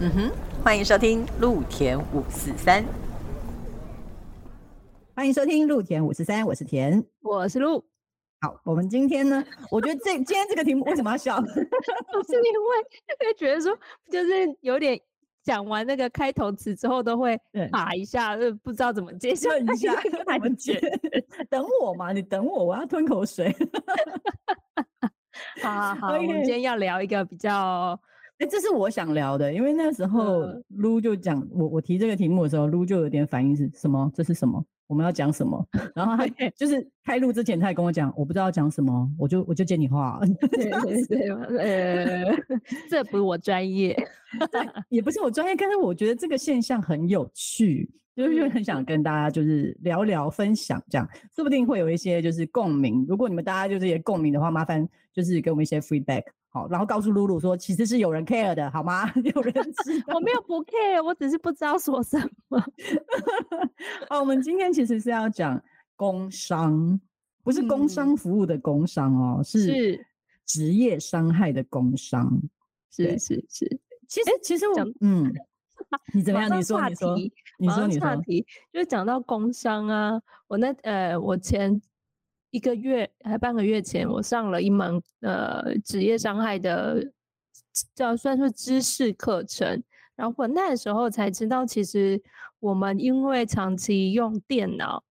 嗯哼，欢迎收听陆田五四三，欢迎收听陆田五四三，我是田，我是陆。好，我们今天呢，我觉得这 今天这个题目为什么要笑？是因为会觉得说，就是有点讲完那个开头词之后，都会打一下，就不知道怎么接，顿一下，怎么接？等我嘛，你等我，我要吞口水。好好好，我们今天要聊一个比较。哎，这是我想聊的，因为那时候撸就讲我我提这个题目的时候，撸就有点反应是什么？这是什么？我们要讲什么？然后他 就是开录之前，他也跟我讲，我不知道讲什么，我就我就接你话。对对对，呃，这不是我专业，也不是我专业，但是我觉得这个现象很有趣，就是很想跟大家就是聊聊分享，这样说不定会有一些就是共鸣。如果你们大家就是也共鸣的话，麻烦就是给我们一些 feedback。好，然后告诉露露说，其实是有人 care 的，好吗？有人知我没有不 care，我只是不知道说什么。好，我们今天其实是要讲工伤，不是工伤服务的工伤哦，是职业伤害的工伤。是是是，其实其实我嗯，你怎么样？你说你说你说你说，就是讲到工伤啊，我那呃，我前。一个月还半个月前，我上了一门呃职业伤害的叫算是知识课程，然后我那时候才知道，其实我们因为长期用电脑，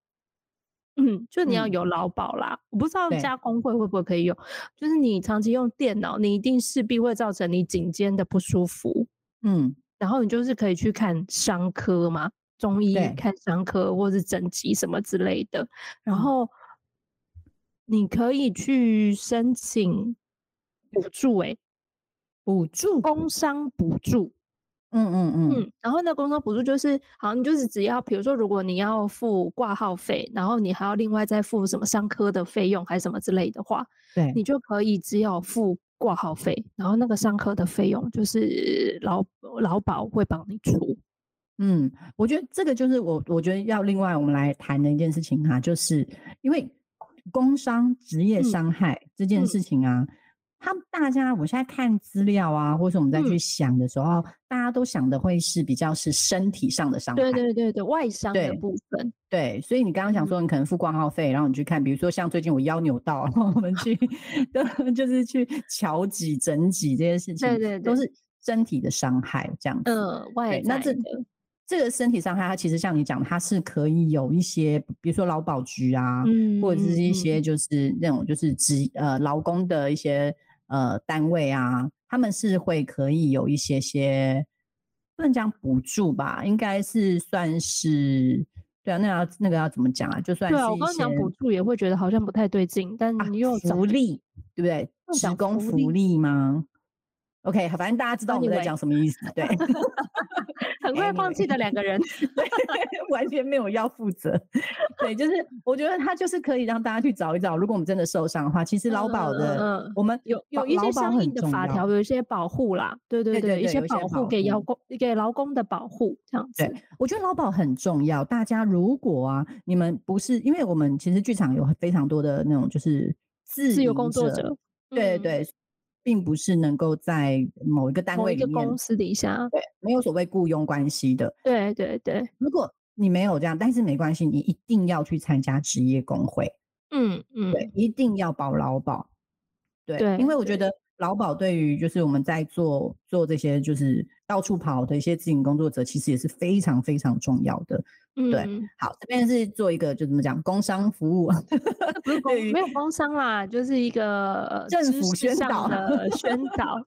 嗯，就你要有劳保啦，我不知道加工会会不会可以用，就是你长期用电脑，你一定势必会造成你颈肩的不舒服，嗯，然后你就是可以去看伤科嘛，中医看伤科或是整脊什么之类的，然后。你可以去申请补助，哎，补助工伤补助，嗯嗯。嗯，然后那工伤补助就是，好，你就是只要，比如说，如果你要付挂号费，然后你还要另外再付什么伤科的费用，还是什么之类的话，对，你就可以只有付挂号费，然后那个上课的费用就是劳劳保会帮你出。嗯，我觉得这个就是我我觉得要另外我们来谈的一件事情哈，就是因为。工伤职业伤害这件事情啊，他们大家我现在看资料啊，或者我们再去想的时候，大家都想的会是比较是身体上的伤害，对对对对，外伤的部分。对，所以你刚刚想说你可能付挂号费，然后你去看，比如说像最近我腰扭到，我们去 就是去瞧脊整脊这些事情，对对，都是身体的伤害这样子。嗯，外那这这个身体伤害，它其实像你讲，它是可以有一些，比如说劳保局啊，或者是一些就是那种就是职呃劳工的一些呃单位啊，他们是会可以有一些些不能讲补助吧，应该是算是对啊，那要那个要怎么讲啊？就算对啊，我刚刚讲补助也会觉得好像不太对劲，但你又福利对不对？职工福利吗？OK，反正大家知道我们在讲什么意思，对。很快放弃的两个人，对，完全没有要负责。对，就是我觉得他就是可以让大家去找一找，如果我们真的受伤的话，其实劳保的，嗯我们有有一些相应的法条，有一些保护啦。对对对，一些保护给劳工给劳工的保护这样子。对，我觉得劳保很重要。大家如果啊，你们不是因为我们其实剧场有非常多的那种就是自由工作者，对对。并不是能够在某一个单位里面，公司底下，对，没有所谓雇佣关系的。对对对，如果你没有这样，但是没关系，你一定要去参加职业工会。嗯嗯，对，一定要保劳保。对，因为我觉得劳保对于就是我们在做做这些就是到处跑的一些自营工作者，其实也是非常非常重要的。对，好，这边是做一个就怎么讲工商服务，不是工没有工商啦，就是一个政府宣导的宣导。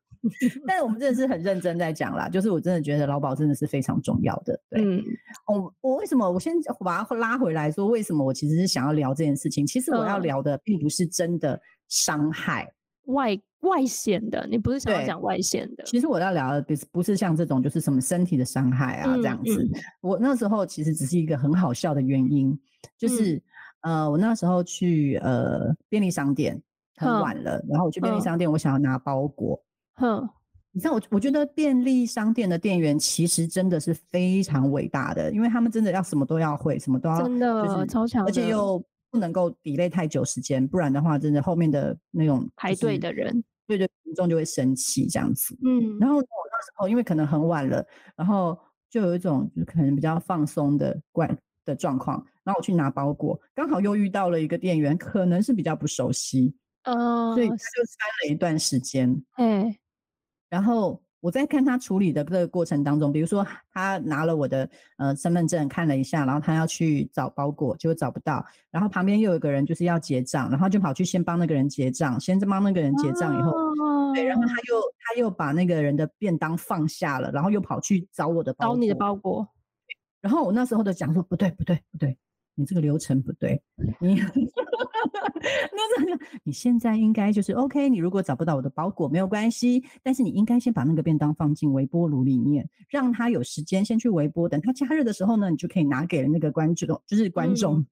但是我们真的是很认真在讲啦，就是我真的觉得劳保真的是非常重要的。对，我我为什么我先把它拉回来说，为什么我其实是想要聊这件事情？其实我要聊的并不是真的伤害外。外显的，你不是想要讲外显的。其实我要聊的不是不是像这种，就是什么身体的伤害啊这样子。我那时候其实只是一个很好笑的原因，就是呃，我那时候去呃便利商店很晚了，然后我去便利商店，我想要拿包裹。哼，你知道我我觉得便利商店的店员其实真的是非常伟大的，因为他们真的要什么都要会，什么都要真的超强，而且又不能够 delay 太久时间，不然的话，真的后面的那种排队的人。对对，民众就会生气这样子。嗯，然后我那时候因为可能很晚了，然后就有一种就可能比较放松的惯的状况，然后我去拿包裹，刚好又遇到了一个店员，可能是比较不熟悉，哦，所以他就塞了一段时间。哎，然后我在看他处理的这个过程当中，比如说他拿了我的呃身份证看了一下，然后他要去找包裹，结果找不到，然后旁边又有一个人就是要结账，然后就跑去先帮那个人结账，先帮那个人结账以后，对，然后他又他又把那个人的便当放下了，然后又跑去找我的包裹，找你的包裹，然后我那时候就讲说不对不对不对，你这个流程不对，你 那这个你现在应该就是 OK，你如果找不到我的包裹没有关系，但是你应该先把那个便当放进微波炉里面，让它有时间先去微波，等它加热的时候呢，你就可以拿给那个观众，就是观众。嗯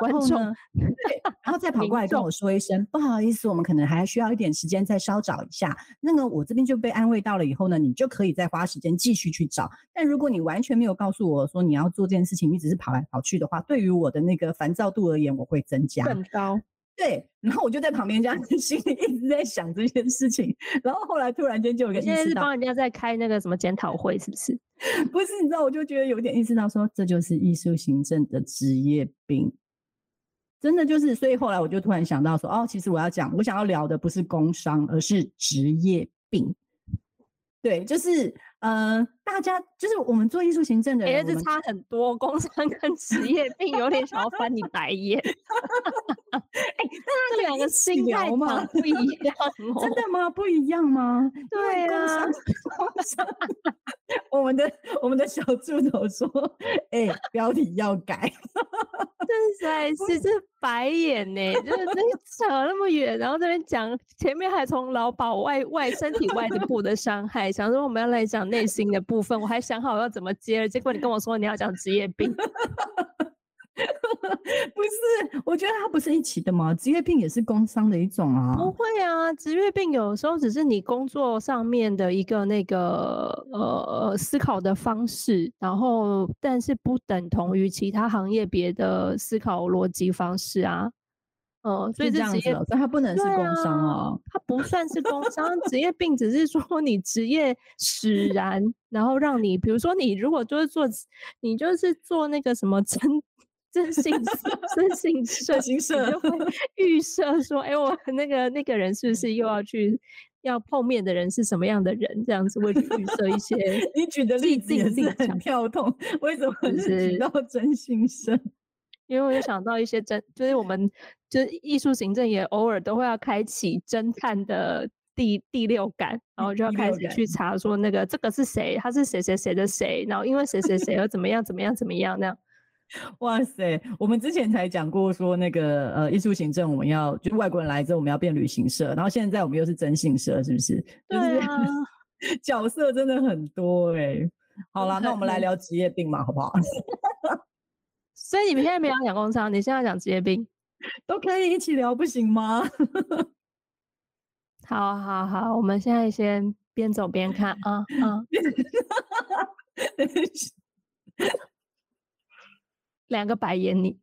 观然后众呢对，然后再跑过来跟我说一声，不好意思，我们可能还需要一点时间再稍找一下。那个我这边就被安慰到了以后呢，你就可以再花时间继续去找。但如果你完全没有告诉我说你要做这件事情，你只是跑来跑去的话，对于我的那个烦躁度而言，我会增加。更高，对，然后我就在旁边这样子 心里一直在想这件事情，然后后来突然间就有个意识到，是帮人家在开那个什么检讨会，是不是？不是你知道，我就觉得有点意识到说，这就是艺术行政的职业病。真的就是，所以后来我就突然想到说，哦，其实我要讲，我想要聊的不是工伤，而是职业病。对，就是呃，大家就是我们做艺术行政的哎、人，我们这差很多，工伤跟职业 病有点想要翻你白眼。这两个起心态聊吗不一样哦。真的吗？不一样吗？对啊我们的我们的小助手说，哎、标题要改。真在是这白眼呢、就是这扯那么远，然后这边讲前面还从劳保外外身体外的部的伤害，想说我们要来讲内心的部分，我还想好要怎么接了，结果你跟我说你要讲职业病，不是，我觉得它不是一起的嘛，职业病也是工伤的一种啊。不会啊，职业病有时候只是你工作上面的一个那个呃思考的方式，然后但是不等同于其他行业别的思考逻辑方式啊。嗯，所以是这这职业它不能是工伤啊哦。它不算是工伤，职业病只是说你职业使然，然后让你，比如说你如果就是做，你就是做那个什么征征信社征信社，你征信社就会 预设说，哎、我那个那个人是不是又要去要碰面的人是什么样的人？这样子会去预设一些 你举的例子既也是很跳动，为什么是举到真心社？因为我就想到一些真，就是我们就是艺术行政也偶尔都会要开启侦探的第第六感，然后就要开始去查说那个这个是谁，他是谁谁谁的谁，然后因为谁谁谁而怎么样怎么样怎么样那样。哇塞，我们之前才讲过说那个呃艺术行政，我们要就是外国人来之后我们要变旅行社，然后现在我们又是征信社，是不是？就是对啊，角色真的很多哎、好啦，那我们来聊职业病嘛，好不好？所以你们现在没有讲工伤，你现在讲职业病。都可以一起聊，不行吗？好好好，我们现在先边走边看啊啊，两个白眼你。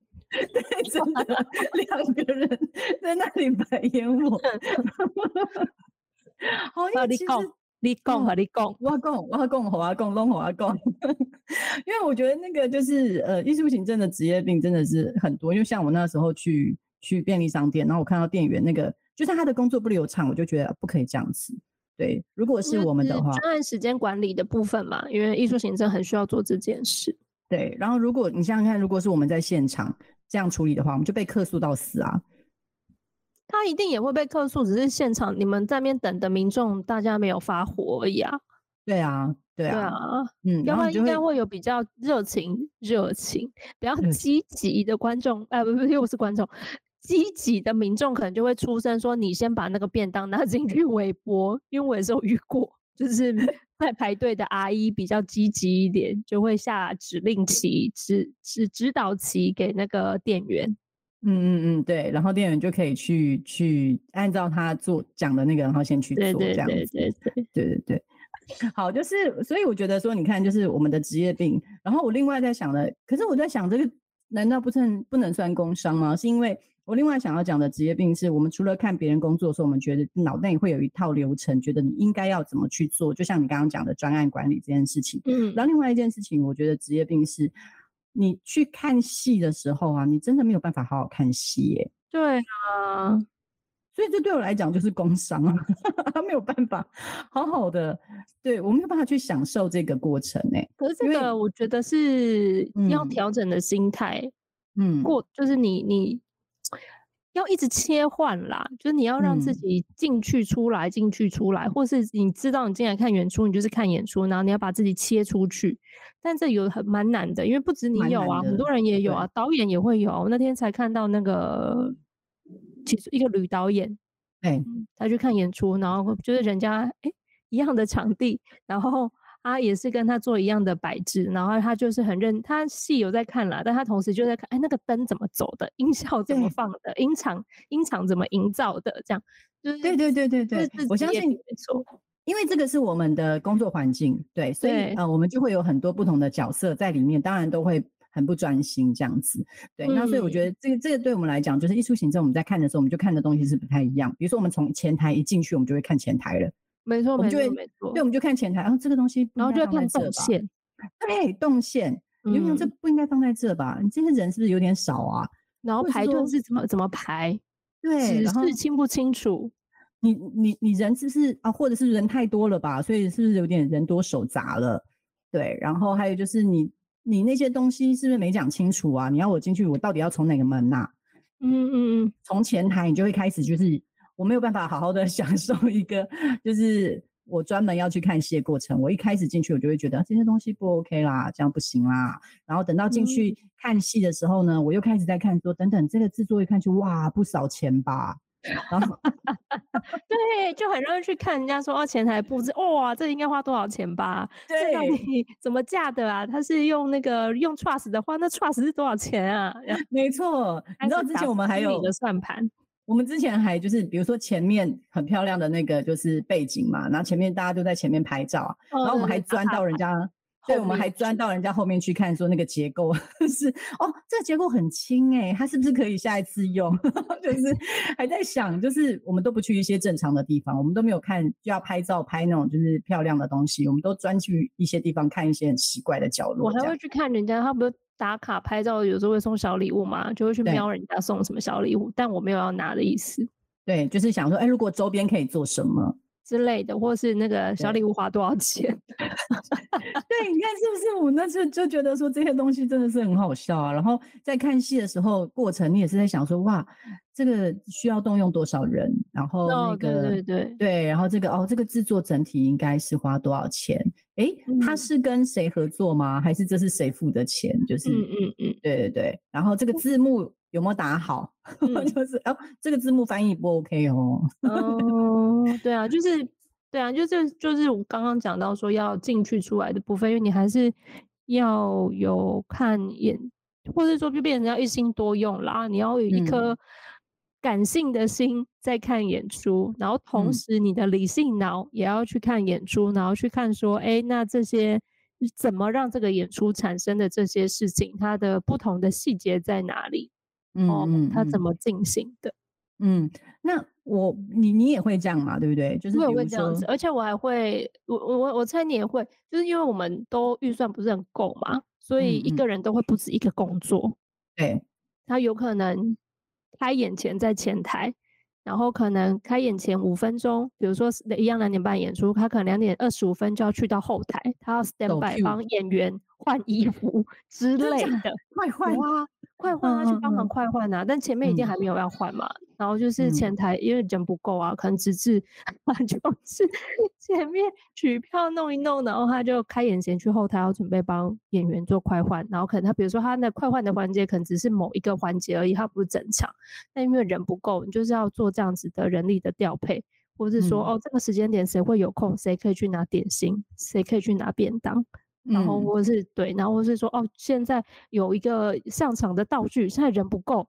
真的，两个人在那里白眼我。好，因啊，你讲为其实，你讲和你讲，我要讲，我要讲，我要讲，拢我要讲。因为我觉得那个就是呃，艺术行政的职业病真的是很多。因为像我那时候去去便利商店，然后我看到店员那个，就是他的工作不流畅，我就觉得不可以这样子。对，如果是我们的话，专案时间管理的部分嘛，因为艺术行政很需要做这件事。对。然后如果你想想看，如果是我们在现场这样处理的话，我们就被客诉到死啊。他一定也会被客诉，只是现场你们在那边等的民众，大家没有发火而已啊。对啊，对对啊，啊，嗯，要不然然后应该会有比较热情、热情、比较积极的观众，哎，不不，又不是观众，积极的民众可能就会出声说：“你先把那个便当拿进去微波。”因为我也是有遇过，就是 在排队的阿姨比较积极一点，就会下指令旗、指指指导旗给那个店员。嗯嗯嗯，对，然后店员就可以去去按照他做讲的那个，然后先去做对对对这样子。对对，对对对，好，就是所以我觉得说，你看，就是我们的职业病。然后我另外在想的，可是我在想，这个难道不算不能算工伤吗？是因为我另外想要讲的职业病是，我们除了看别人工作的时候，我们觉得脑内会有一套流程，觉得你应该要怎么去做。就像你刚刚讲的专案管理这件事情。嗯，然后另外一件事情，我觉得职业病是，你去看戏的时候啊，你真的没有办法好好看戏耶。对啊，所以这对我来讲就是工伤啊，没有办法好好的，对我没有办法去享受这个过程哎。可是这个我觉得是要嗯调整的心态，嗯，过就是你你要一直切换啦，就是你要让自嗯。己进去出来，进去出来，或是你知道你进来看演出，你就是看演出，然后你要把自己切出去，但这有很蛮难的，因为不止你有啊，很多人也有啊，导演也会有。我那天才看到那个，其实一个女导演，对，他去看演出，然后就是人家哎、诶一样的场地，然后他也是跟他做一样的摆置，然后他就是很认，他戏有在看啦，但他同时就在看，哎，那个灯怎么走的，音效怎么对放的，音场音场怎么营造的，这样就是对对对对对我相信病没错，因为这个是我们的工作环境，对，所以对呃，我们就会有很多不同的角色在里面，当然都会很不专心这样子。对，那所以我嗯觉得这个这个对我们来讲，就是艺术行政，我们在看的时候，我们就看的东西是不太一样。比如说，我们从前台一进去，我们就会看前台了，没错没我们就会错没错对，，我们就看前台，然后这个东西然后就要看动线，对，动线，你就想这嗯不应该放在这吧？你这些人是不是有点少啊？然后排队是怎么怎么排，对，指然后示清不清楚，你你你人是不是啊，或者是人太多了吧？所以是不是有点人多手杂了？对，然后还有就是你你那些东西是不是没讲清楚啊？你要我进去，我到底要从哪个门呐、嗯嗯嗯，从前台你就会开始就是我没有办法好好的 享受一个就是我专门要去看戏的过程。我一开始进去我就会觉得这些东西不 OK 啦，这样不行啦。然后等到进去看戏的时候呢，我又开始在看说等等这个制作一看就哇不少钱吧。然后 对，就很容易去看人家说哦，前台布置，哇，这应该花多少钱吧？这到对底怎么架的啊？他是用那个用 trust 的话，那 trust 是多少钱啊？没错，你知道之前我们还有心理的算盘，我们之前还就是，比如说前面很漂亮的那个就是背景嘛，然后前面大家都在前面拍照啊，然后我们还钻到人家，对，我们还钻到人家后面去看，说那个结构 是哦，这个结构很轻哎、它是不是可以下一次用？就是还在想，就是我们都不去一些正常的地方，我们都没有看就要拍照拍那种就是漂亮的东西，我们都钻去一些地方看一些很奇怪的角落，这样还会去看人家，他不是打卡拍照，有时候会送小礼物嘛，就会去瞄人家送什么小礼物，但我没有要拿的意思对，就是想说，哎，如果周边可以做什么？之类的，或是那个小礼物花多少钱？对，你看是不是？我那次就觉得说这些东西真的是很好笑啊。然后在看戏的时候，过程你也是在想说，哇，这个需要动用多少人？然后那哦，个、对对对，对然后这个哦，这个制作整体应该是花多少钱？诶，他嗯是跟谁合作吗？还是这是谁付的钱？就是，嗯嗯嗯对对对。然后这个字幕有没有打好？嗯就是哦，这个字幕翻译不 OK 哦。哦，对啊，就是对啊，就是就是我刚刚讲到说要进去出来的部分，因为你还是要有看眼，或者说就变成要一心多用啦，你要有一嗯颗感性的心在看演出，然后同嗯时你的理性脑也要去看演出，然后去看说，哎，那这些怎么让这个演出产生的这些事情，它的不同的细节在哪里？嗯哦，它怎嗯么进行的？嗯，那我你你也会这样嘛？对不对？就是我也会这样子，而且我还会，我我我我猜你也会，就是因为我们都预算不是很够嘛，所以一个人都会不止一个工作，对，他有可能开演前在前台，然后可能开演前五分钟，比如说是一样两点半演出，他可能两点二十五分就要去到后台，他要 stand by 帮演员换衣服 之类的。快换啊，快换啊，去帮忙快换啊！但前面一定嗯还没有要换嘛，然后就是嗯前台因为人不够啊，可能直至他 就是前面取票弄一弄，然后他就开演前去后台要准备帮演员做快换，然后可能他比如说他那快换的环节可能只是某一个环节而已，他不是整场，但因为人不够，你就是要做这样子的人力的调配，或是说、嗯哦这个时间点谁会有空，谁可以去拿点心，谁可以去拿便当。然后嗯或者是对，然后或是说哦，现在有一个上场的道具，现在人不够，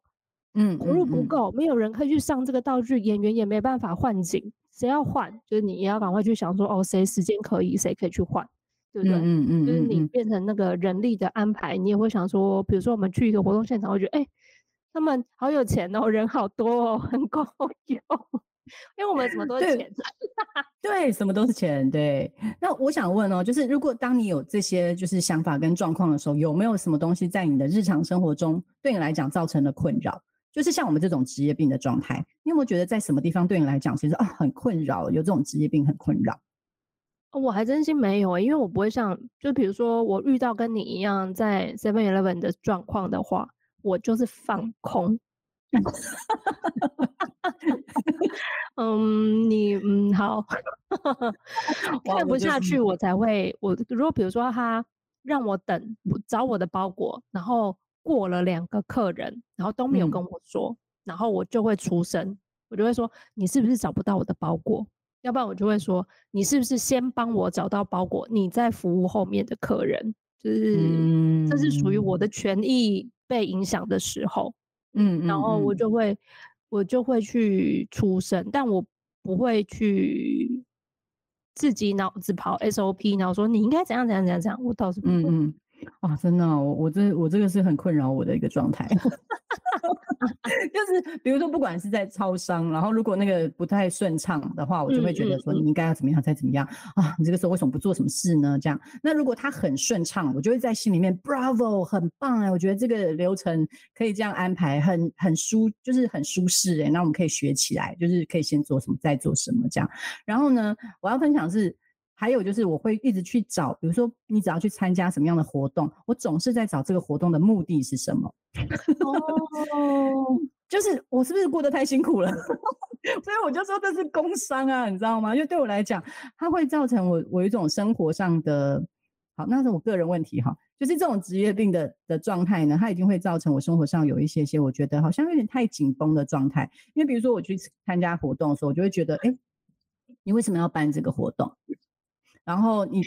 嗯投入不嗯够，没有人可以去上这个道具，演员也没办法换景，谁要换？就是你也要赶快去想说，哦，谁时间可以，谁可以去换，对不对？嗯嗯就是你变成那个人力的安排，你也会想说，比如说我们去一个活动现场，会觉得哎，他们好有钱哦，人好多哦，很够用。因为我们什么都是钱，对，什么都是钱，对。那我想问哦，就是如果当你有这些就是想法跟状况的时候，有没有什么东西在你的日常生活中对你来讲造成了困扰？就是像我们这种职业病的状态，你有没有觉得在什么地方对你来讲其实啊很困扰？有这种职业病很困扰？我还真心没有，因为我不会像，就比如说我遇到跟你一样在 Seven Eleven 的状况的话，我就是放空。嗯，你嗯好，看不下去我才会我如果比如说他让我等找我的包裹，然后过了两个客人，然后都没有跟我说，然后我就会出声，我就会说你是不是找不到我的包裹？要不然我就会说你是不是先帮我找到包裹，你再服务后面的客人，就是这是属于我的权益被影响的时候。嗯，然后我就会，我就会去出声，但我不会去自己脑子跑 SOP，然后说你应该怎样怎样怎样怎样，我倒是不会。哇，真的，我我这我这个是很困扰我的一个状态，就是比如说，不管是在超商，然后如果那个不太顺畅的话，我就会觉得说你应该要怎么样再怎么样啊，你这个时候为什么不做什么事呢？这样，那如果它很顺畅，我就会在心里面 Bravo，很棒哎，我觉得这个流程可以这样安排，很很舒，就是很舒适哎，那我们可以学起来，就是可以先做什么，再做什么这样。然后呢，我要分享是。还有就是，我会一直去找，比如说你只要去参加什么样的活动，我总是在找这个活动的目的是什么。哦，就是我是不是过得太辛苦了？所以我就说这是工伤啊，你知道吗？因为对我来讲，它会造成我我一种生活上的，好，那是我个人问题哈。就是这种职业病的的状态呢，它一定会造成我生活上有一些些，我觉得好像有点太紧绷的状态。因为比如说我去参加活动的时候，我就会觉得，哎，你为什么要办这个活动？然后你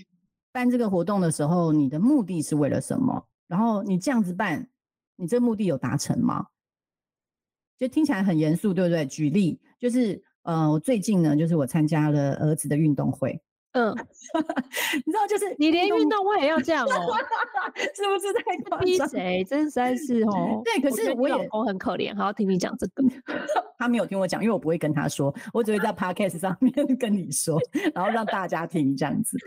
办这个活动的时候，你的目的是为了什么？然后你这样子办，你这目的有达成吗？就听起来很严肃，对不对？举例就是，呃，我最近呢，就是我参加了儿子的运动会。嗯，你知道，就是你连运动会也要这样哦，是不是太夸张？逼谁？真实在是哦。对，可是我老公很可怜，还要听你讲这个。他没有听我讲，因为我不会跟他说，我只会在 podcast 上面跟你说，然后让大家听这样子。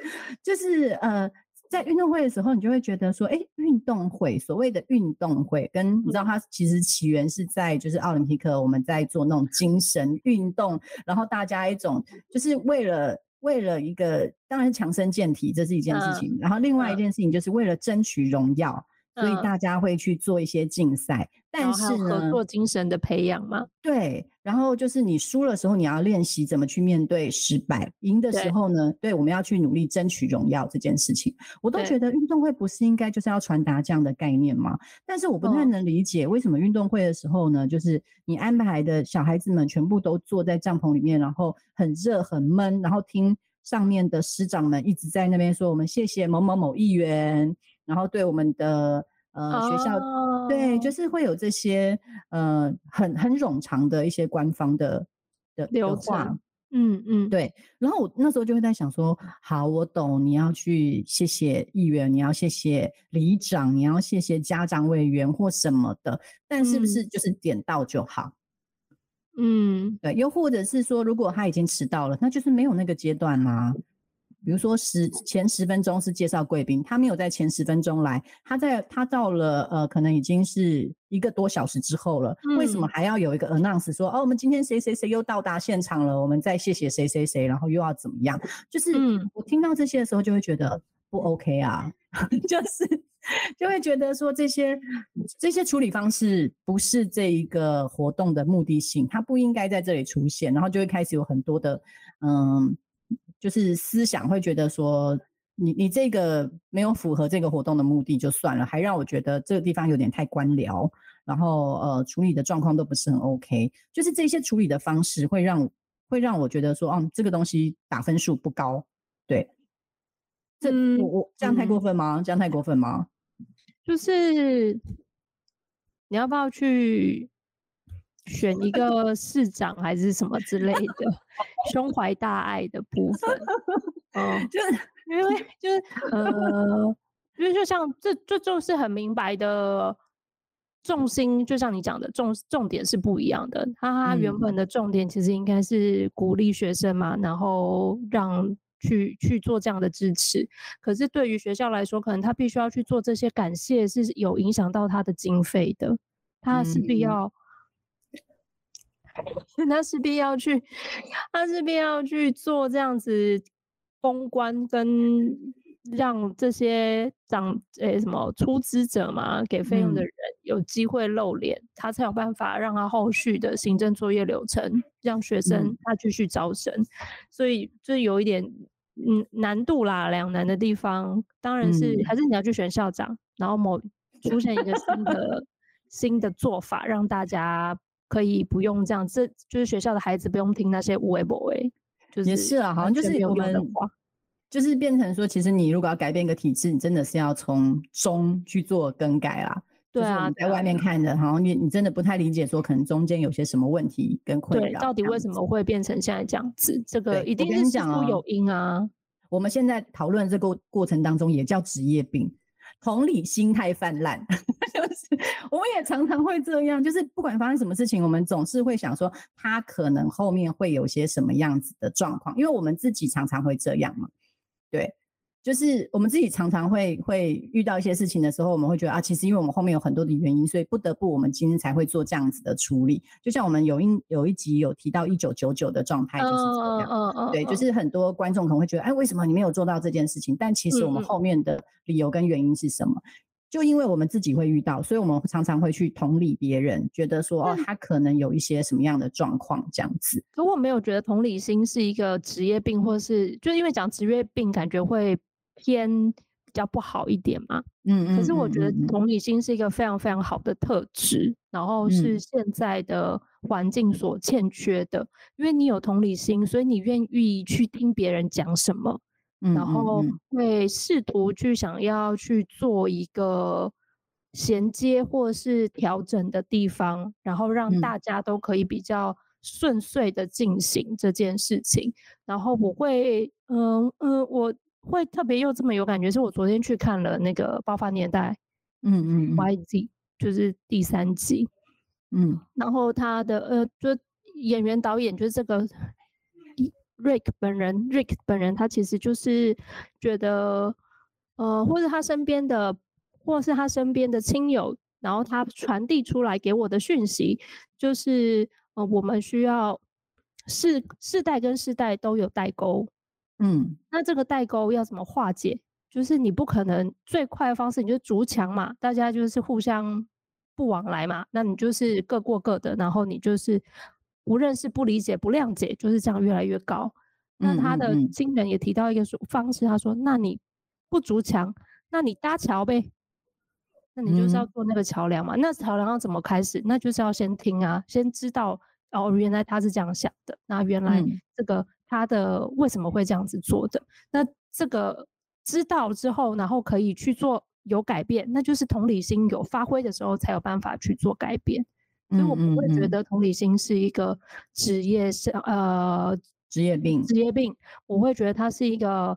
就是呃，在运动会的时候，你就会觉得说，哎，运动会，所谓的运动会，跟你知道，它其实起源是在就是奥林匹克，我们在做那种精神运动，然后大家一种就是为了。为了一个，当然是强身健体，这是一件事情。然后另外一件事情，就是为了争取荣耀，所以大家会去做一些竞赛。但是呢，合作精神的培养吗？对。然后就是你输的时候，你要练习怎么去面对失败；赢的时候呢，对，我们要去努力争取荣耀这件事情。我都觉得运动会不是应该就是要传达这样的概念吗？但是我不太能理解为什么运动会的时候呢，就是你安排的小孩子们全部都坐在帐篷里面，然后很热很闷，然后听上面的师长们一直在那边说我们谢谢某某某议员，然后对我们的。呃，学校对，就是会有这些呃很很冗长的一些官方的的流程，嗯嗯，对。然后我那时候就会在想说，好，我懂你要去谢谢议员，你要谢谢里长，你要谢谢家长委员或什么的，但是不是就是点到就好？嗯，对。又或者是说，如果他已经迟到了，那就是没有那个阶段啦。比如说十前十分钟是介绍贵宾，他没有在前十分钟来，他在他到了呃，可能已经是一个多小时之后了，为什么还要有一个 announce 说哦，我们今天谁谁谁又到达现场了，我们再谢谢谁谁谁，然后又要怎么样？就是我听到这些的时候就会觉得不 OK 啊，就是就会觉得说这些这些处理方式不是这一个活动的目的性，它不应该在这里出现，然后就会开始有很多的嗯。就是思想会觉得说，你你这个没有符合这个活动的目的就算了，还让我觉得这个地方有点太官僚，然后呃处理的状况都不是很 OK，就是这些处理的方式会让会让我觉得说，哦，这个东西打分数不高，对，这我我这样太过分吗？这样太过分吗？就是你要不要去？选一个市长还是什么之类的，胸怀大爱的部分，嗯，就因为就是呃，因为就像这这就是很明白的重心就像你讲的重重点是不一样的。他原本的重点其实应该是鼓励学生嘛，然后让去去做这样的支持。可是对于学校来说，可能他必须要去做这些感谢，是有影响到他的经费的。他势必要，他势必要去，他势必要去做这样子公关跟。让这些长诶什么出资者嘛，给费用的人有机会露脸，他才有办法让他后续的行政作业流程让学生他继续招生，所以就有一点嗯难度啦，两难的地方。当然是还是你要去选校长，然后某出现一个新的 新的做法，让大家可以不用这样，这就是学校的孩子不用听那些无为不为，就是也是啊，好像就是我们。就是变成说，其实你如果要改变一个体制，你真的是要从中去做更改啦。对啊，在外面看的，好像你你真的不太理解，说可能中间有些什么问题跟困扰。对，到底为什么会变成现在这样子？这个一定是出有因啊。我们现在讨论这个过程当中，也叫职业病，同理心太泛滥。就是 我们也常常会这样，就是不管发生什么事情，我们总是会想说，他可能后面会有些什么样子的状况，因为我们自己常常会这样嘛。对，就是我们自己常常会会遇到一些事情的时候，我们会觉得啊，其实因为我们后面有很多的原因，所以不得不我们今天才会做这样子的处理。就像我们有一有一集有提到一九九九的状态就是这样，对，就是很多观众可能会觉得，哎，为什么你没有做到这件事情？但其实我们后面的理由跟原因是什么？就因为我们自己会遇到，所以我们常常会去同理别人，觉得说哦，他可能有一些什么样的状况这样子。可我没有觉得同理心是一个职业病，或是就因为讲职业病，感觉会偏比较不好一点嘛。嗯嗯。可是我觉得同理心是一个非常非常好的特质，然后是现在的环境所欠缺的。因为你有同理心，所以你愿意去听别人讲什么。然后会试图去想要去做一个衔接或是调整的地方，然后让大家都可以比较顺遂的进行这件事情。然后我会，嗯嗯，我会特别又这么有感觉，是我昨天去看了那个《爆发年代》，嗯嗯，YZ 就是第三集，嗯，然后他的呃，就演员导演就是这个。Rick 本人，Rick 本人，他其实就是觉得，呃，或者他身边的，或是他身边的亲友，然后他传递出来给我的讯息，就是，呃，我们需要世世代跟世代都有代沟，嗯，那这个代沟要怎么化解？就是你不可能最快的方式，你就筑墙嘛，大家就是互相不往来嘛，那你就是各过各的，然后你就是。不认识、不理解、不谅解，就是这样越来越高。那他的亲人也提到一个说方式，他说：“那你不筑墙，那你搭桥呗。那你就是要做那个桥梁嘛。那桥梁要怎么开始？那就是要先听啊，先知道哦，原来他是这样想的。那原来这个他的为什么会这样子做的？那这个知道之后，然后可以去做有改变，那就是同理心有发挥的时候，才有办法去做改变。”所以我不会觉得同理心是一个职业是呃职业病，职业病。我会觉得它是一个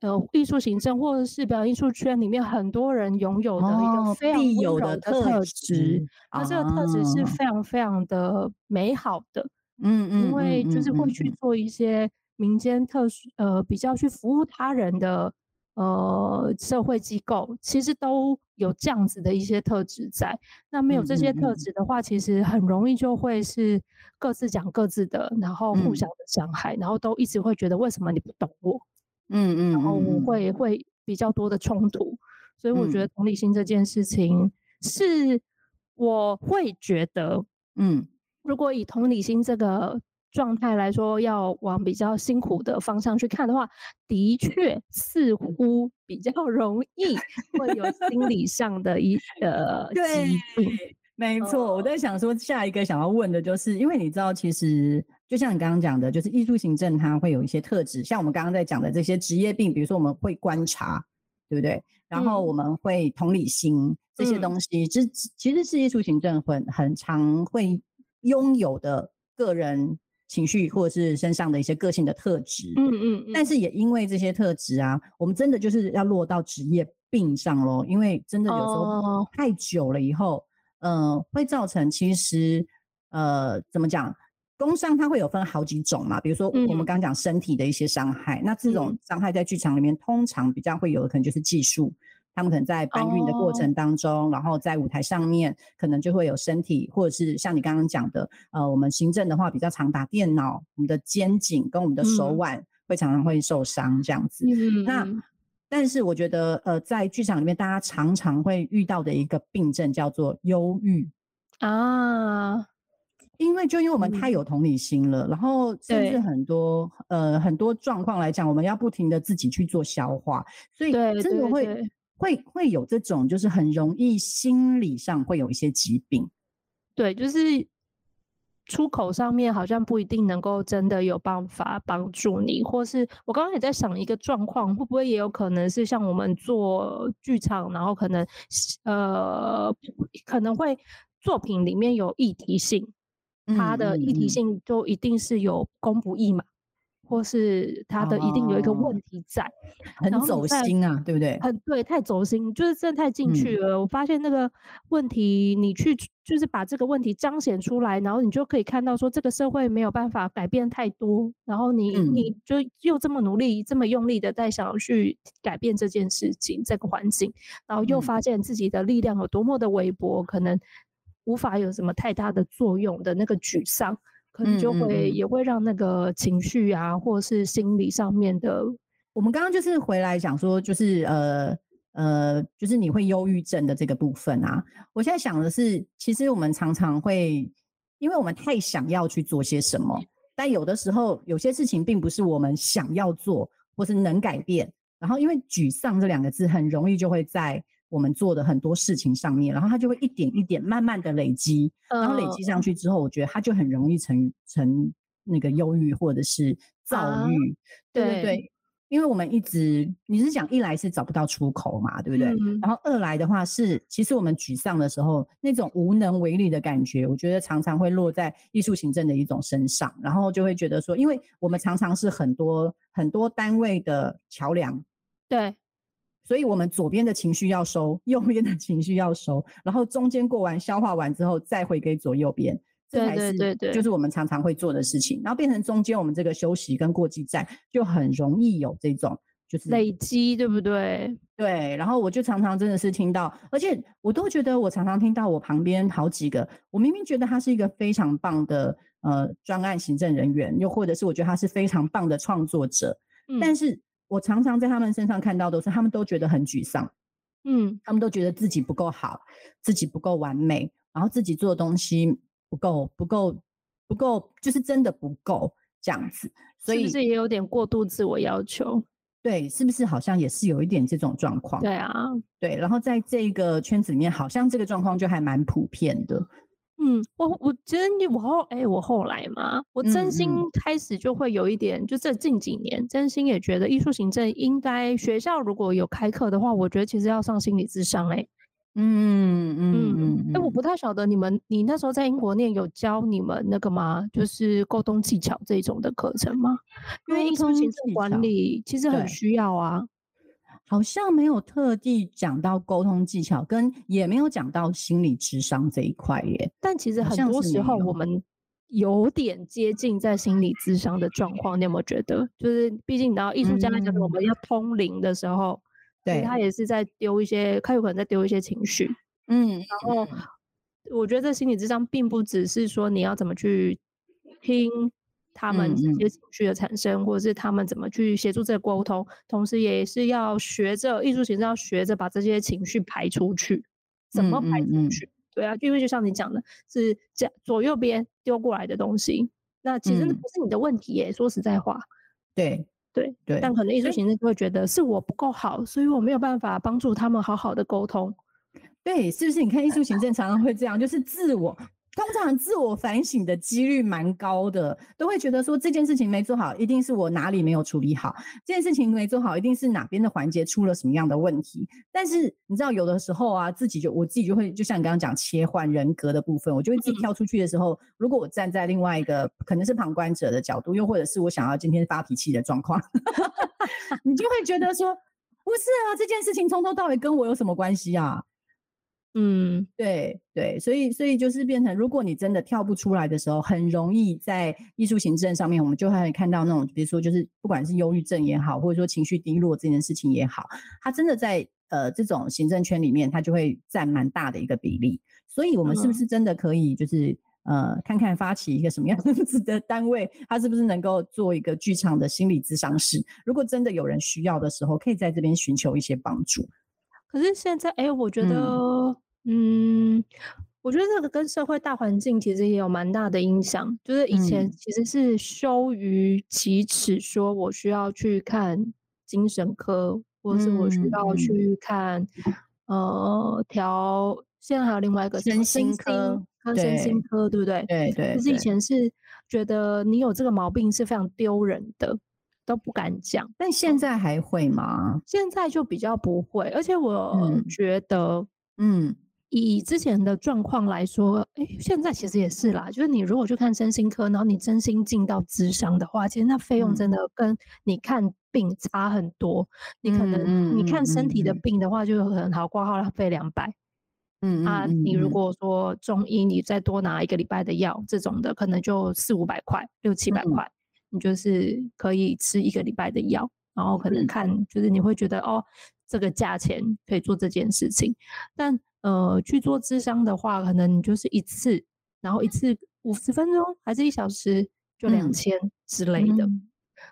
呃艺术行政或者是表演艺术圈里面很多人拥有的一个非常有的特质。那这个特质是非常非常的美好的，嗯嗯，因为就是会去做一些民间特殊呃比较去服务他人的。呃，社会机构其实都有这样子的一些特质在。那没有这些特质的话，其实很容易就会是各自讲各自的，然后互相的伤害，然后都一直会觉得为什么你不懂我？嗯嗯，然后会会比较多的冲突。所以我觉得同理心这件事情是，我会觉得，嗯，如果以同理心这个。状态来说，要往比较辛苦的方向去看的话，的确似乎比较容易会有心理上的一呃疾病。没错，我在想说，下一个想要问的就是，因为你知道，其实就像你刚刚讲的，就是艺术行政它会有一些特质，像我们刚刚在讲的这些职业病，比如说我们会观察，对不对？然后我们会同理心这些东西，这其实是艺术行政很很常会拥有的个人。情绪或者是身上的一些个性的特质，嗯嗯，但是也因为这些特质啊，我们真的就是要落到职业病上喽。因为真的有时候太久了以后，呃，会造成其实呃怎么讲，工伤它会有分好几种嘛，比如说我们刚刚讲身体的一些伤害，那这种伤害在剧场里面通常比较会有的可能就是技术。他们可能在搬运的过程当中，然后在舞台上面，可能就会有身体，或者是像你刚刚讲的，呃，我们行政的话比较常打电脑，我们的肩颈跟我们的手腕会常常会受伤这样子。那但是我觉得，呃，在剧场里面，大家常常会遇到的一个病症叫做忧郁。啊，因为就因为我们太有同理心了，然后甚至很多呃很多状况来讲，我们要不停的自己去做消化，所以真的会。会会有这种，就是很容易心理上会有一些疾病，对，就是出口上面好像不一定能够真的有办法帮助你，或是我刚刚也在想一个状况，会不会也有可能是像我们做剧场，然后可能呃可能会作品里面有议题性，它的议题性就一定是有公不义嘛。或是他的一定有一个问题在，很走心啊，对不对？很对，太走心，就是真的太进去了。我发现那个问题，你去就是把这个问题彰显出来，然后你就可以看到说这个社会没有办法改变太多，然后你你就又这么努力、这么用力的在想要去改变这件事情、这个环境，然后又发现自己的力量有多么的微薄，可能无法有什么太大的作用的那个沮丧。可能就会也会让那个情绪啊，或是心理上面的，我们刚刚就是回来讲说，就是呃呃，就是你会忧郁症的这个部分啊。我现在想的是，其实我们常常会，因为我们太想要去做些什么，但有的时候有些事情并不是我们想要做或是能改变。然后因为沮丧这两个字，很容易就会在。我们做的很多事情上面，然后它就会一点一点慢慢的累积，然后累积上去之后，我觉得它就很容易成成那个忧郁或者是躁郁。对对对，因为我们一直你是讲一来是找不到出口嘛，对不对？然后二来的话是，其实我们沮丧的时候那种无能为力的感觉，我觉得常常会落在艺术行政的一种身上，然后就会觉得说，因为我们常常是很多很多单位的桥梁。对。所以，我们左边的情绪要收，右边的情绪要收，然后中间过完、消化完之后，再回给左右边，这才是就是我们常常会做的事情。然后变成中间我们这个休息跟过继站，就很容易有这种就是累积，对不对？对。然后我就常常真的是听到，而且我都觉得我常常听到我旁边好几个，我明明觉得他是一个非常棒的呃专案行政人员，又或者是我觉得他是非常棒的创作者，但是。我常常在他们身上看到的是，他们都觉得很沮丧，嗯，他们都觉得自己不够好，自己不够完美，然后自己做的东西不够，不够，不够，就是真的不够这样子。所以是不是也有点过度自我要求？对，是不是好像也是有一点这种状况？对啊，对。然后在这个圈子里面，好像这个状况就还蛮普遍的。嗯，我我觉得你我后哎，我后来嘛，我真心开始就会有一点，就这近几年，真心也觉得艺术行政应该学校如果有开课的话，我觉得其实要上心理智商哎，嗯嗯嗯，哎，我不太晓得你们，你那时候在英国念有教你们那个吗？就是沟通技巧这种的课程吗？因为艺术行政管理其实很需要啊。好像没有特地讲到沟通技巧，跟也没有讲到心理智商这一块耶。但其实很多时候我们有点接近在心理智商的状况，你有没有觉得？就是毕竟你知道，艺术家来讲，我们要通灵的时候，对他也是在丢一些，他有可能在丢一些情绪。嗯，然后我觉得这心理智商并不只是说你要怎么去听。他们这些情绪的产生，或者是他们怎么去协助这个沟通，同时也是要学着艺术形式，要学着把这些情绪排出去。怎么排出去？对啊，因为就像你讲的，是这左右边丢过来的东西，那其实那不是你的问题耶。说实在话，对对对，但可能艺术形式就会觉得是我不够好，所以我没有办法帮助他们好好的沟通。对，是不是？你看艺术行政常常会这样，就是自我。通常自我反省的几率蛮高的，都会觉得说这件事情没做好，一定是我哪里没有处理好；这件事情没做好，一定是哪边的环节出了什么样的问题。但是你知道，有的时候啊，自己就我自己就会，就像你刚刚讲切换人格的部分，我就会自己跳出去的时候，如果我站在另外一个可能是旁观者的角度，又或者是我想要今天发脾气的状况，你就会觉得说，不是啊，这件事情从头到尾跟我有什么关系啊？嗯，对对，所以所以就是变成，如果你真的跳不出来的时候，很容易在艺术行政上面，我们就会看到那种，比如说就是不管是忧郁症也好，或者说情绪低落这件事情也好，它真的在呃这种行政圈里面，它就会占蛮大的一个比例。所以，我们是不是真的可以就是呃看看发起一个什么样子的单位，它是不是能够做一个剧场的心理咨商室？如果真的有人需要的时候，可以在这边寻求一些帮助。可是现在，哎，我觉得，嗯，我觉得这个跟社会大环境其实也有蛮大的影响。就是以前其实是羞于启齿，说我需要去看精神科，或者是我需要去看呃调。现在还有另外一个身心科，看身心科，对不对？对对。就是以前是觉得你有这个毛病是非常丢人的。都不敢讲，但现在还会吗？现在就比较不会，而且我觉得，嗯，以之前的状况来说，哎，现在其实也是啦。就是你如果去看身心科，然后你真心进到智商的话，其实那费用真的跟你看病差很多。你可能你看身体的病的话，就很好挂号要费两百，嗯啊，你如果说中医，你再多拿一个礼拜的药，这种的可能就四五百块，六七百块。你就是可以吃一个礼拜的药，然后可能看，就是你会觉得哦，这个价钱可以做这件事情。但呃，去做智商的话，可能你就是一次，然后一次五十分钟还是一小时就两千之类的。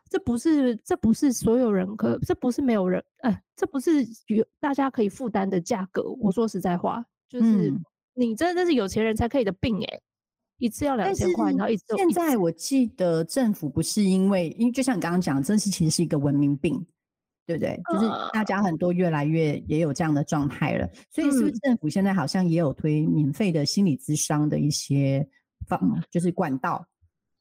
这不是这不是所有人可，这不是没有人，哎，这不是有大家可以负担的价格。我说实在话，就是你真的是有钱人才可以的病哎。一次要两千块，然后一次。现在我记得政府不是因为，因为就像你刚刚讲，这是其实是一个文明病，对不对？就是大家很多越来越也有这样的状态了，所以是不是政府现在好像也有推免费的心理咨商的一些方，就是管道？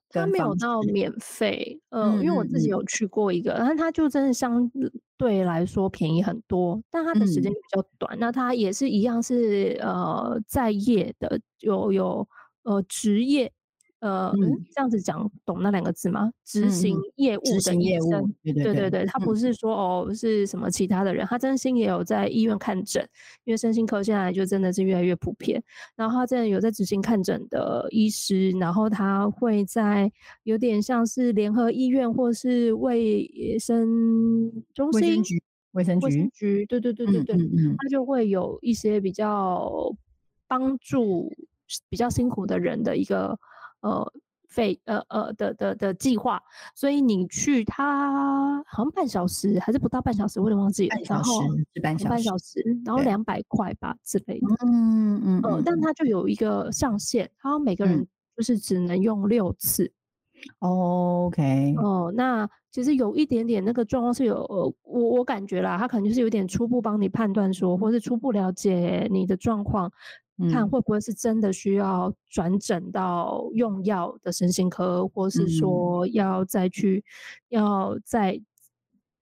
它没有到免费，呃，因为我自己有去过一个，但它就真的相对来说便宜很多，但它的时间比较短。那它也是一样是呃在业的，有有。呃，职业，呃，这样子讲懂那两个字吗？执行业务的医生，对对对对，他不是说哦是什么其他的人，他真心也有在医院看诊，因为身心科现在就真的是越来越普遍。然后他真的有在执行看诊的医师，然后他会在有点像是联合医院或是卫生中心、卫生局、卫生局，对对对对对，他就会有一些比较帮助。比较辛苦的人的一个呃费呃呃的的的计划，所以你去他好像半小时还是不到半小时，我有点忘记。半小时半半小时，然后两百块吧之类的。嗯嗯嗯。但他就有一个上限，他每个人就是只能用六次。OK。哦，那其实有一点点那个状况是有，我我感觉啦，他可能就是有点初步帮你判断说，或是初步了解你的状况。看会不会是真的需要转诊到用药的身心科，或是说要再去，要再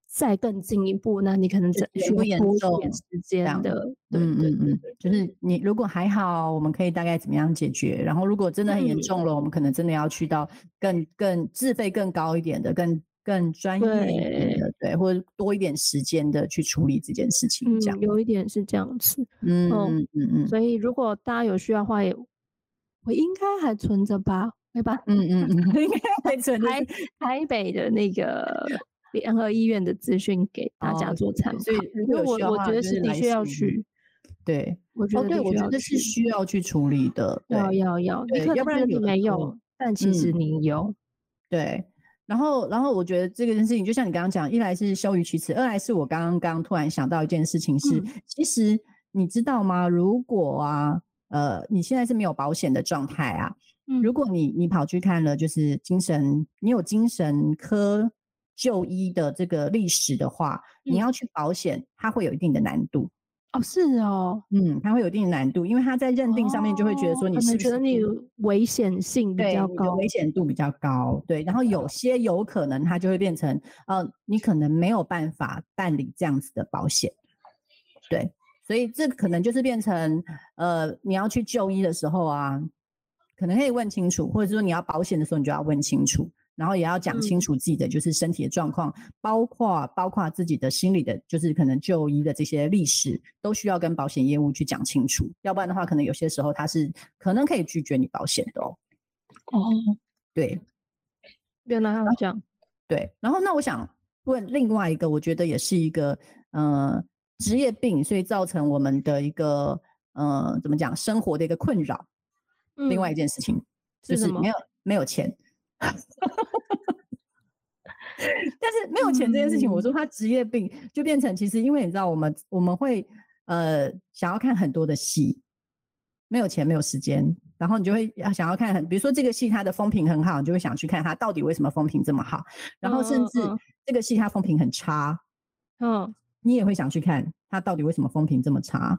再更进一步，那你可能需要多一点时间的。嗯嗯嗯，就是你如果还好，我们可以大概怎么样解决？然后如果真的很严重了，我们可能真的要去到更更自费更高一点的更。更专业一点的，对，或者多一点时间的去处理这件事情，这样有一点是这样子，嗯嗯嗯嗯。所以如果大家有需要的话，也我应该还存着吧，对吧？嗯嗯嗯，应该还 存台台北的那个联合医院的资讯给大家做参考。所以如果我我觉得是的确要去，对，我觉得对，我觉得是需要去处理的，要要要，你可能觉得你没有，但其实你有，对。然后，然后我觉得这个事情，就像你刚刚讲，一来是羞于启齿，二来是我刚刚刚突然想到一件事情是，其实你知道吗？如果啊，呃，你现在是没有保险的状态啊，如果你你跑去看了，就是精神，你有精神科就医的这个历史的话，你要去保险，它会有一定的难度。哦，是哦，嗯，它会有一定难度，因为他在认定上面就会觉得说你是觉得你危险性比较高，危险度比较高，对，然后有些有可能它就会变成，呃，你可能没有办法办理这样子的保险，对，所以这可能就是变成，呃，你要去就医的时候啊，可能可以问清楚，或者说你要保险的时候，你就要问清楚。然后也要讲清嗯楚自己的就是身体的状况，包括包括自己的心理的，就是可能就医的这些历史，都需要跟保险业务去讲清楚，要不然的话，可能有些时候他是可能可以拒绝你保险的哦。哦，对原来还有这样，对，然后那我想问另外一个，我觉得也是一个呃职业病，所以造成我们的一个呃怎么讲生活的一个困扰。另外一嗯件事情就是没有没有钱。但是没有钱这件事情，我嗯。说他职业病就变成，其实因为你知道，我们我们会呃想要看很多的戏，没有钱没有时间，然后你就会要想要看很，比如说这个戏它的风评很好，你就会想去看它到底为什么风评这么好，然后甚至这个戏它风评很差，嗯。你也会想去看它到底为什么风评这么差，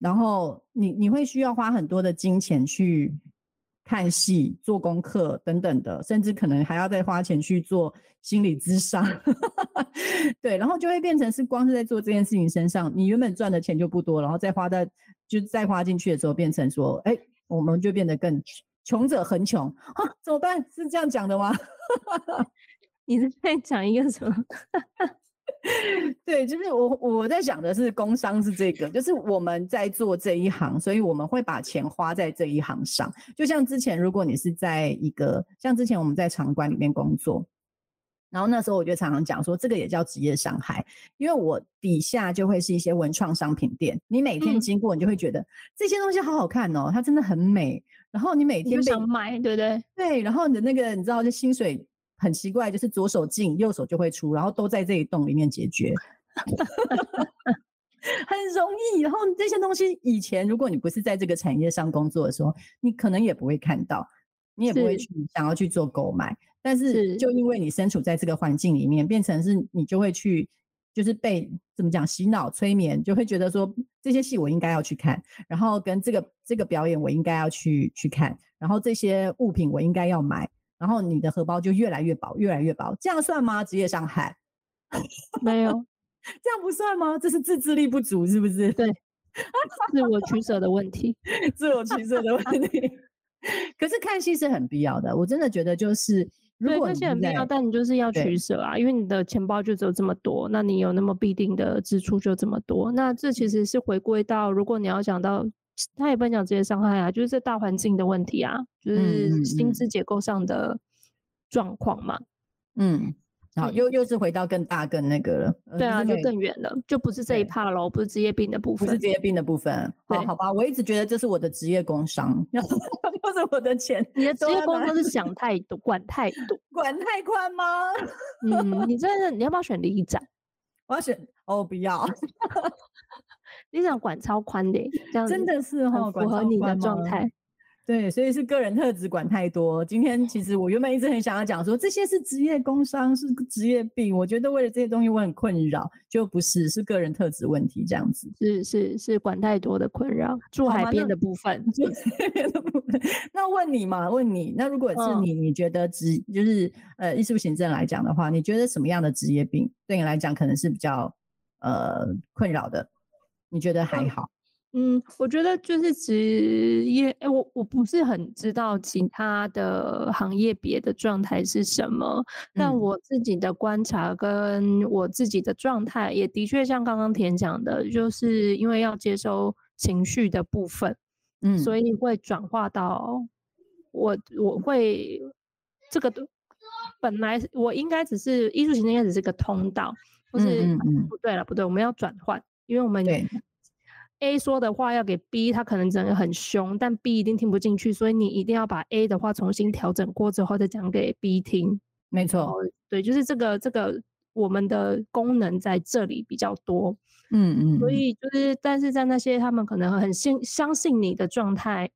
然后你你会需要花很多的金钱去看戏、做功课等等的，甚至可能还要再花钱去做心理咨商，对，然后就会变成是光是在做这件事情身上，你原本赚的钱就不多，然后再花在就再花进去的时候，变成说，哎，我们就变得更穷者恒穷啊，怎么办？是这样讲的吗？你是在讲一个什么？对，就是我我在想的是工商是这个，就是我们在做这一行，所以我们会把钱花在这一行上。就像之前，如果你是在一个像之前我们在场馆里面工作，然后那时候我就常常讲说，这个也叫职业伤害，因为我底下就会是一些文创商品店，你每天嗯经过，你就会觉得、这些东西好好看哦，它真的很美。然后你每天被想买，对不对？对，然后你的那个你知道，就薪水很奇怪，就是左手进，右手就会出，然后都在这一栋里面解决，很容易。然后这些东西以前如果你不是在这个产业上工作的时候，你可能也不会看到，你也不会去想要去做购买。但是是就因为你身处在这个环境里面，变成是你就会去。就是被怎么讲洗脑催眠，就会觉得说这些戏我应该要去看，然后跟这个这个表演我应该要去去看，然后这些物品我应该要买，然后你的荷包就越来越薄，越来越薄，这样算吗？职业伤害？没有，这样不算吗？这是自制力不足，是不是？对自我取舍的问题。自我取舍的问题。可是看戏是很必要的，我真的觉得就是，如，果看戏很必要，但你就是要取舍啊，因为你的钱包就只有这么多，那你有那么必定的支出就这么多，那这其实是回归到，如果你要讲到，他也不能讲职业伤害啊，就是这大环境的问题啊，就是薪嗯资结构上的状况嘛。嗯，好，嗯又又是回到更大更那个了，呃对啊，就更远了，就不是这一对趴喽，不是职业病的部分。不是职业病的部分。好对好吧，我一直觉得这是我的职业工伤，就是我的钱你的职业工伤是想太多，管太多。管太宽吗？嗯，你真的，你要不要选里长？我要选哦，不要，里长管超宽的耶，这样真的是哈，很符合你的。状态。对，所以是个人特质管太多。今天其实我原本一直很想要讲说，这些是职业工伤，是职业病。我觉得为了这些东西我很困扰，就不是是个人特质问题这样子。是是是，管太多的困扰，住海边的部分。住海边的部分那问你嘛，问你，那如果是嗯你，你觉得职就是呃艺术行政来讲的话，你觉得什么样的职业病对你来讲可能是比较呃困扰的？你觉得还嗯好？嗯，我觉得就是职业，诶我我不是很知道其他的行业别的状态是什么，但嗯。我自己的观察跟我自己的状态，也的确像刚刚田讲的，就是因为要接收情绪的部分，嗯，所以会转化到我我会这个都本来我应该只是艺术行政应该只是个通道，或是、不对了不对，我们要转换，因为我们 A 说的话要给 B，他可能整个很凶，但 B 一定听不进去，所以你一定要把 A 的话重新调整过之后再讲给 B 听。没错，哦，对，就是这个这个我们的功能在这里比较多，嗯嗯，所嗯以就是但是在那些他们可能很信相信你的状态，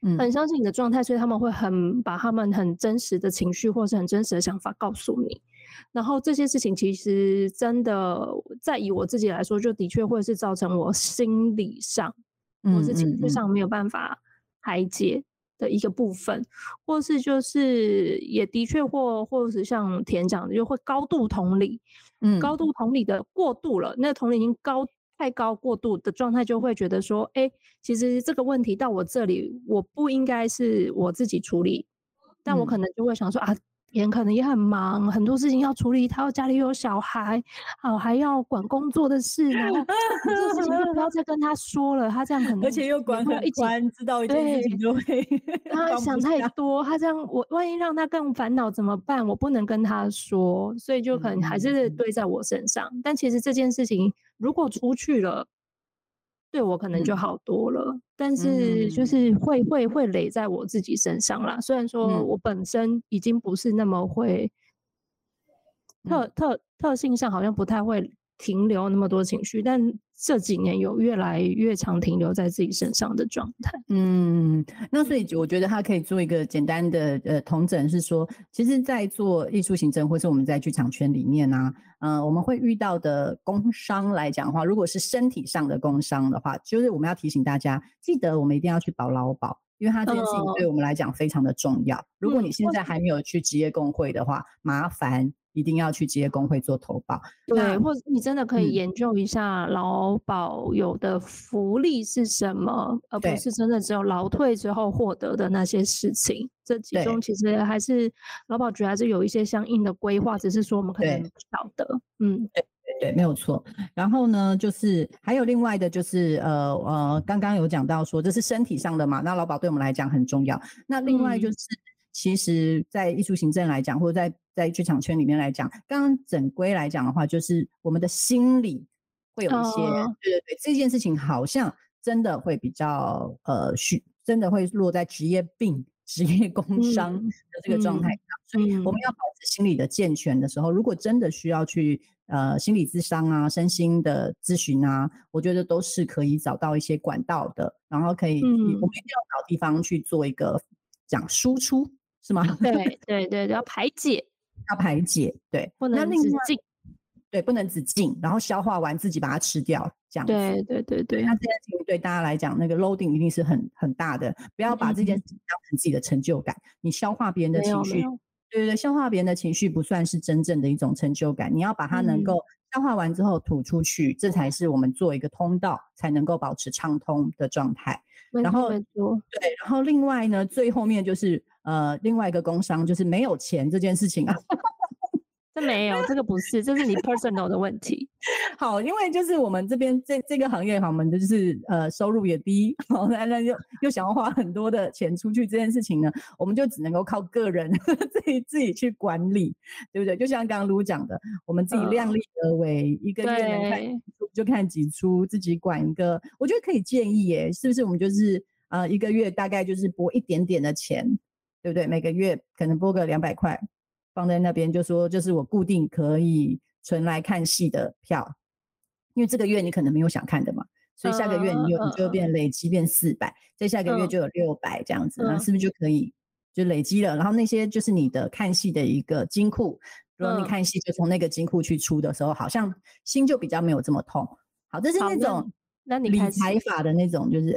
嗯很相信你的状态，所以他们会很把他们很真实的情绪或是很真实的想法告诉你。然后这些事情其实真的，在以我自己来说，就的确会是造成我心理上或是情绪上没有办法排解的一个部分，或是就是也的确或或是像田讲的，就会高度同理，嗯。高度同理的过度了，那同理已经高太高过度的状态，就会觉得说，哎、其实这个问题到我这里，我不应该是我自己处理，但我可嗯能就会想说啊，别人可能也很忙，很多事情要处理，他家里有小孩，好还要管工作的事，然后这个事情就不要再跟他说了，他这样可能而且又管很宽，知道一件事情就会他想太多，他这样我万一让他更烦恼怎么办？我不能跟他说，所以就可能还是堆在我身上。但其实这件事情如果出去了。对我可能就好多了，但是就是会会会累在我自己身上啦。虽然说我本身已经不是那么会特特特性上好像不太会停留那么多情绪，但这几年有越来越常停留在自己身上的状态。嗯，那所以我觉得他可以做一个简单的呃同诊，是说，其实，在做艺术行政或是我们在剧场圈里面呢。呃，我们会遇到的工伤来讲的话，如果是身体上的工伤的话，就是我们要提醒大家，记得我们一定要去保劳保，因为它这件事情对我们来讲非常的重要。如果你现在还没有去职业工会的话，麻烦。一定要去职业工会做投保，对，或者你真的可以研究一下劳保有的福利是什么，而不是真的只有劳退之后获得的那些事情。这其中其实还是劳保局还是有一些相应的规划，只是说我们可能不晓得。嗯，对对对，没有错。然后呢，就是还有另外的，就是呃呃，刚刚有讲到说这是身体上的嘛，那劳保对我们来讲很重要。那另外就是。其实，在艺术行政来讲，或者在在剧场圈里面来讲，刚刚整规来讲的话，就是我们的心理会有一些，对对对，这件事情好像真的会比较呃，需真的会落在职业病、职业工伤的这个状态上，所以我们要保持心理的健全的时候，如果真的需要去呃心理咨商啊、身心的咨询啊，我觉得都是可以找到一些管道的，然后可以，我们一定要找地方去做一个讲输出。是吗？对 对对，要排解，要排解，对，不能止进，对，不能只进，然后消化完自己把它吃掉，这样。对对对对，那这件事情对大家来讲，那个 loading 一定是很很大的，不要把这件事情当成自己的成就感。你消化别人的情绪，对对对，消化别人的情绪不算是真正的一种成就感。你要把它能够消化完之后吐出去，这才是我们做一个通道，才能够保持畅通的状态。然后对，然后另外呢，最后面就是。呃，另外一个工伤就是没有钱这件事情啊，这没有，这个不是，这是你 personal 的问题。好，因为就是我们这边这这个行业，我们的就是呃收入也低，好，那那又又想要花很多的钱出去这件事情呢，我们就只能够靠个人 自己自己去管理，对不对？就像刚刚卢讲的，我们自己量力而为，一个月能看就看几出，自己管一个，我觉得可以建议耶，是不是？我们就是呃一个月大概就是拨一点点的钱。对不对？每个月可能拨个两百块，放在那边，就说就是我固定可以存来看戏的票，因为这个月你可能没有想看的嘛，所以下个月你就你就变累积变四百，再下个月就有六百这样子，那是不是就可以就累积了？然后那些就是你的看戏的一个金库，如果你看戏就从那个金库去出的时候，好像心就比较没有这么痛。好，这是那种那你理财法的那种，就是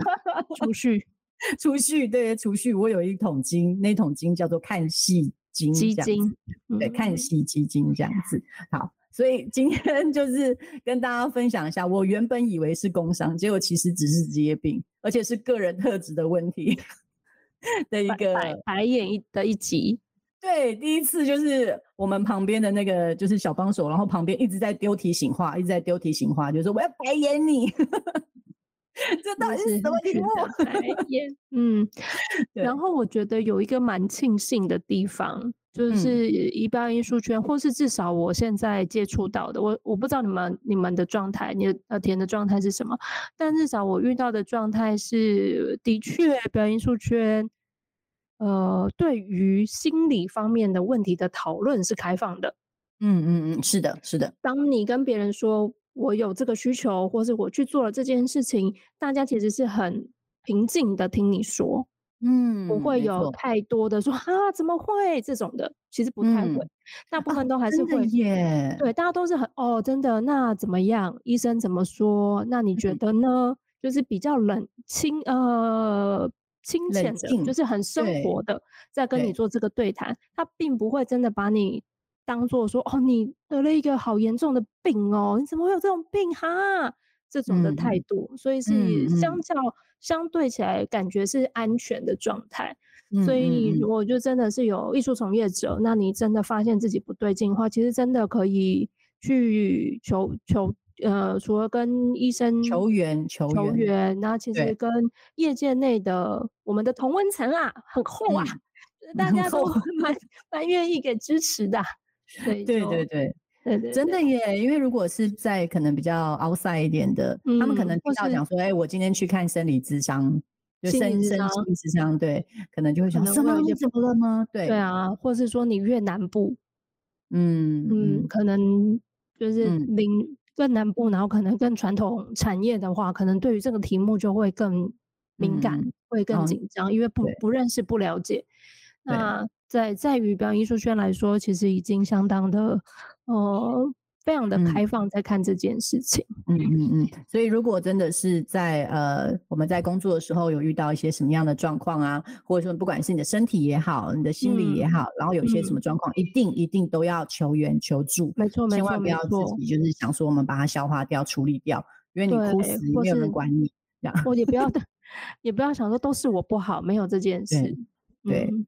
储蓄。储蓄对储蓄，我有一桶金，那桶金叫做看戏金基金，对看戏基金这样子。好，所以今天就是跟大家分享一下，我原本以为是工伤，结果其实只是职业病，而且是个人特质的问题 的一个白眼一的一集。对，第一次就是我们旁边的那个就是小帮手，然后旁边一直在丢提醒话，一直在丢提醒话，就说我要白眼你。这到底是什么题目？嗯，然后我觉得有一个蛮庆幸的地方，就是一般艺术圈，或是至少我现在接触到的，我我不知道你们你们的状态，你呃田的状态是什么，但至少我遇到的状态是，的确表演艺术圈，呃，对于心理方面的问题的讨论是开放的。嗯嗯嗯，是的，是的。当你跟别人说。我有这个需求，或是我去做了这件事情，大家其实是很平静的听你说，嗯，不会有太多的说啊怎么会这种的，其实不太会，大部分都还是会耶，对，大家都是很哦，真的，那怎么样？医生怎么说？那你觉得呢？就是比较冷清呃清浅的，就是很生活的，在跟你做这个对谈，他并不会真的把你。当做说哦，你得了一个好严重的病哦，你怎么会有这种病哈？这种的态度，所以是相较相对起来，感觉是安全的状态。所以如果就真的是有艺术从业者，那你真的发现自己不对劲的话，其实真的可以去求求呃，除了跟医生求援求援，那其实跟业界内的我们的同温层啊很厚啊，大家都 蛮蛮愿意给支持的。对对对对。对对，真的耶！因为如果是在可能比较 outside 一点的，他们可能听到讲说，哎，我今天去看生理智商，就生生理智商，对，可能就会想，什么你怎么了吗？对对啊，或者是说你越南部，嗯嗯，可能就是领更南部，然后可能更传统产业的话，可能对于这个题目就会更敏感，会更紧张，因为不不认识、不了解。那在在于表演艺术圈来说，其实已经相当的。哦，非常的开放在看这件事情。嗯嗯嗯，所以如果真的是在呃我们在工作的时候有遇到一些什么样的状况啊，或者说不管是你的身体也好，你的心理也好，然后有一些什么状况，一定一定都要求援求助。没错没错，千万不要自己就是想说我们把它消化掉、处理掉，因为你哭死没有人管你。这样，我也不要 也不要想说都是我不好，没有这件事。对。嗯，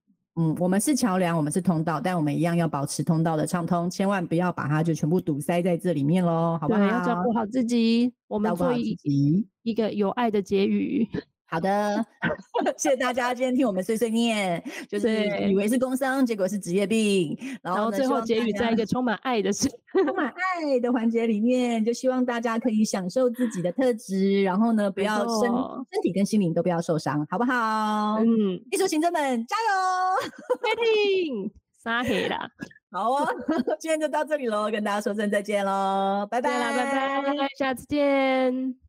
我们是桥梁，我们是通道，但我们一样要保持通道的畅通，千万不要把它就全部堵塞在这里面喽，好不好？要照顾好自己，我们做一一个有爱的结语。好的，谢谢大家今天听我们碎碎念，就是以为是工伤，结果是职业病，然后最后结语在一个充满爱的、充满爱的环节里面，就希望大家可以享受自己的特质，然后呢，不要身身体跟心灵都不要受伤，好不好？嗯，艺术行者们加油，fighting，撒黑啦，好哦，今天就到这里喽，跟大家说声再见喽，拜拜啦，拜拜，下次见。